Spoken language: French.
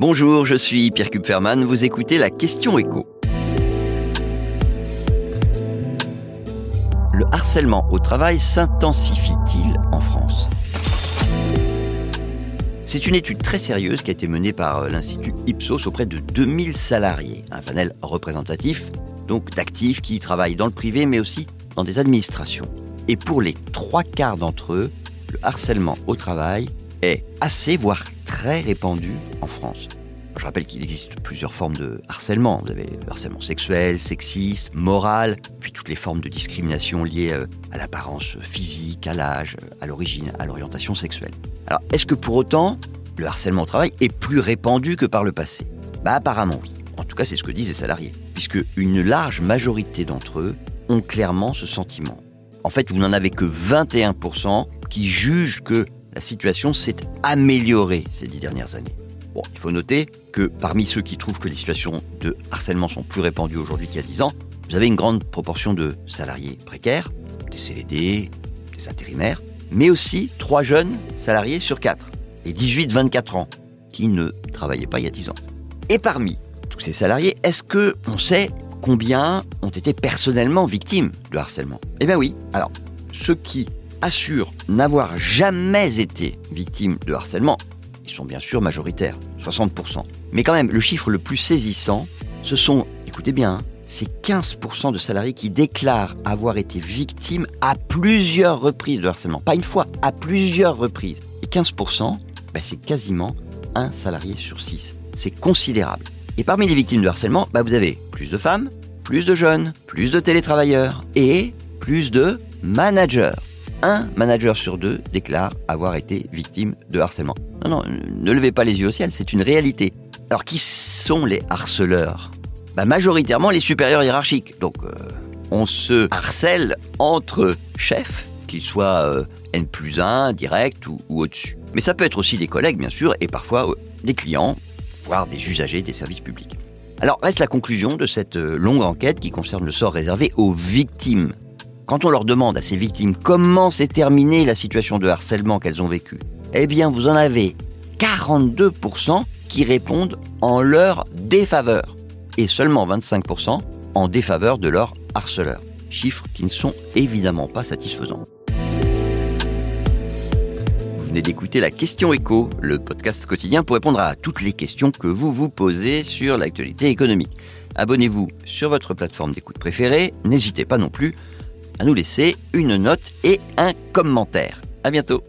Bonjour, je suis Pierre Kupferman, vous écoutez la question écho. Le harcèlement au travail s'intensifie-t-il en France? C'est une étude très sérieuse qui a été menée par euh, l'Institut Ipsos auprès de 2000 salariés, un panel représentatif donc d'actifs qui travaillent dans le privé mais aussi dans des administrations. Et pour les trois quarts d'entre eux, le harcèlement au travail est assez, voire très répandu en France. Je rappelle qu'il existe plusieurs formes de harcèlement. Vous avez le harcèlement sexuel, sexiste, moral, puis toutes les formes de discrimination liées euh, à l'apparence physique, à l'âge, à l'origine, à l'orientation sexuelle. Alors, est-ce que pour autant, le harcèlement au travail est plus répandu que par le passé? Bah apparemment oui. En tout cas, c'est ce que disent les salariés, puisque une large majorité d'entre eux ont clairement ce sentiment. En fait, vous n'en avez que 21% qui jugent que la situation s'est améliorée ces dix dernières années. Bon, il faut noter que parmi ceux qui trouvent que les situations de harcèlement sont plus répandues aujourd'hui qu'il y a 10 ans, vous avez une grande proportion de salariés précaires, des CDD, des intérimaires, mais aussi trois jeunes salariés sur quatre, les 18-24 ans, qui ne travaillaient pas il y a 10 ans. Et parmi tous ces salariés, est-ce que on sait combien ont été personnellement victimes de harcèlement? Eh bien oui. Alors, ceux qui assurent n'avoir jamais été victimes de harcèlement, ils sont bien sûr majoritaires, 60%. Mais quand même, le chiffre le plus saisissant, ce sont, écoutez bien, hein, c'est 15% de salariés qui déclarent avoir été victimes à plusieurs reprises de harcèlement. Pas une fois, à plusieurs reprises. Et 15%, bah, c'est quasiment un salarié sur six. C'est considérable. Et parmi les victimes de harcèlement, bah, vous avez plus de femmes, plus de jeunes, plus de télétravailleurs et plus de managers. Un manager sur deux déclare avoir été victime de harcèlement. Non, non, ne levez pas les yeux au ciel, c'est une réalité. Alors qui sont les harceleurs? Bah, Majoritairement les supérieurs hiérarchiques. Donc euh, on se harcèle entre chefs, qu'ils soient euh, N plus 1, direct ou, au-dessus. Mais ça peut être aussi des collègues, bien sûr, et parfois euh, des clients, voire des usagers des services publics. Alors reste la conclusion de cette longue enquête qui concerne le sort réservé aux victimes. Quand on leur demande à ces victimes comment s'est terminée la situation de harcèlement qu'elles ont vécue, eh bien vous en avez 42% qui répondent en leur défaveur et seulement 25% en défaveur de leur harceleur. Chiffres qui ne sont évidemment pas satisfaisants. Vous venez d'écouter la question écho, le podcast quotidien pour répondre à toutes les questions que vous vous posez sur l'actualité économique. Abonnez-vous sur votre plateforme d'écoute préférée. N'hésitez pas non plus à nous laisser une note et un commentaire. À bientôt.